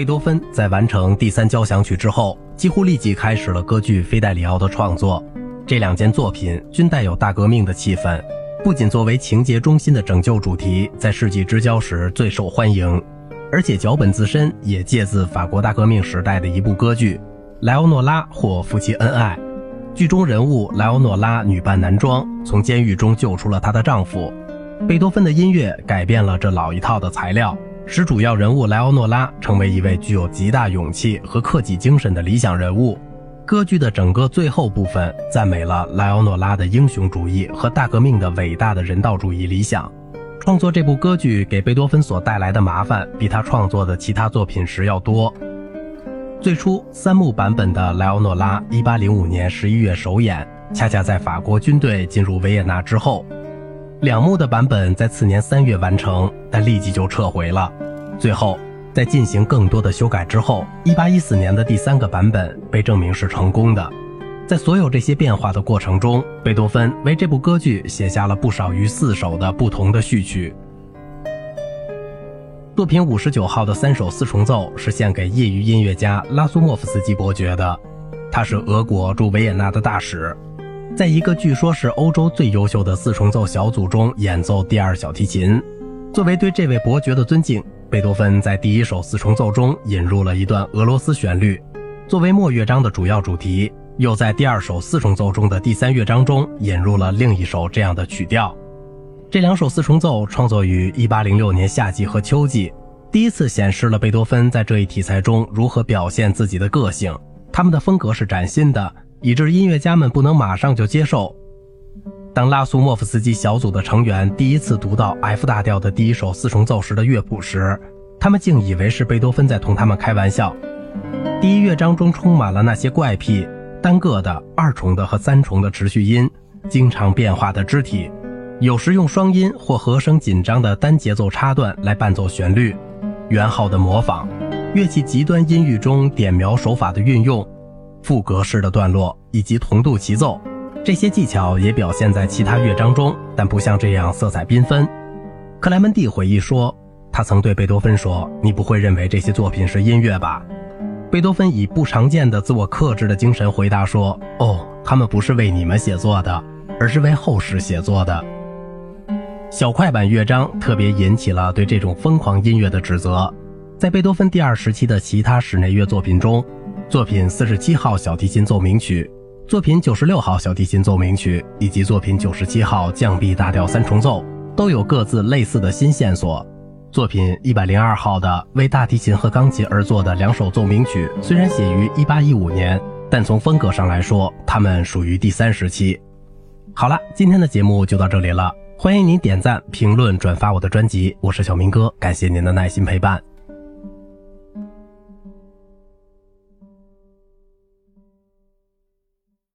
贝多芬在完成第三交响曲之后，几乎立即开始了歌剧《菲代里奥》的创作。这两件作品均带有大革命的气氛，不仅作为情节中心的拯救主题在世纪之交时最受欢迎，而且脚本自身也借自法国大革命时代的一部歌剧《莱奥诺拉或夫妻恩爱》。剧中人物莱奥诺拉女扮男装，从监狱中救出了她的丈夫。贝多芬的音乐改变了这老一套的材料，使主要人物莱奥诺拉成为一位具有极大勇气和克己精神的理想人物。歌剧的整个最后部分赞美了莱奥诺拉的英雄主义和大革命的伟大的人道主义理想。创作这部歌剧给贝多芬所带来的麻烦，比他创作的其他作品时要多。最初三幕版本的莱奥诺拉，一八零五年十一月首演，恰恰在法国军队进入维也纳之后。两幕的版本在次年三月完成，但立即就撤回了。最后，在进行更多的修改之后，一八一四年的第三个版本被证明是成功的。在所有这些变化的过程中，贝多芬为这部歌剧写下了不少于四首的不同的序曲。作品五十九号的三首四重奏是献给业余音乐家拉苏莫夫斯基伯爵的，他是俄国驻维也纳的大使。在一个据说是欧洲最优秀的四重奏小组中演奏第二小提琴，作为对这位伯爵的尊敬，贝多芬在第一首四重奏中引入了一段俄罗斯旋律，作为末乐章的主要主题；又在第二首四重奏中的第三乐章中引入了另一首这样的曲调。这两首四重奏创作于1806年夏季和秋季，第一次显示了贝多芬在这一题材中如何表现自己的个性。他们的风格是崭新的。以致音乐家们不能马上就接受。当拉苏莫夫斯基小组的成员第一次读到 F 大调的第一首四重奏时的乐谱时，他们竟以为是贝多芬在同他们开玩笑。第一乐章中充满了那些怪癖、单个的、二重的和三重的持续音，经常变化的肢体，有时用双音或和声紧张的单节奏插段来伴奏旋律，圆号的模仿，乐器极端音域中点描手法的运用。副格式的段落以及同度齐奏，这些技巧也表现在其他乐章中，但不像这样色彩缤纷。克莱门蒂回忆说，他曾对贝多芬说：“你不会认为这些作品是音乐吧？”贝多芬以不常见的自我克制的精神回答说：“哦，他们不是为你们写作的，而是为后世写作的。”小快板乐章特别引起了对这种疯狂音乐的指责，在贝多芬第二时期的其他室内乐作品中。作品四十七号小提琴奏鸣曲、作品九十六号小提琴奏鸣曲以及作品九十七号降 B 大调三重奏都有各自类似的新线索。作品一百零二号的为大提琴和钢琴而作的两首奏鸣曲虽然写于一八一五年，但从风格上来说，它们属于第三时期。好了，今天的节目就到这里了，欢迎您点赞、评论、转发我的专辑，我是小明哥，感谢您的耐心陪伴。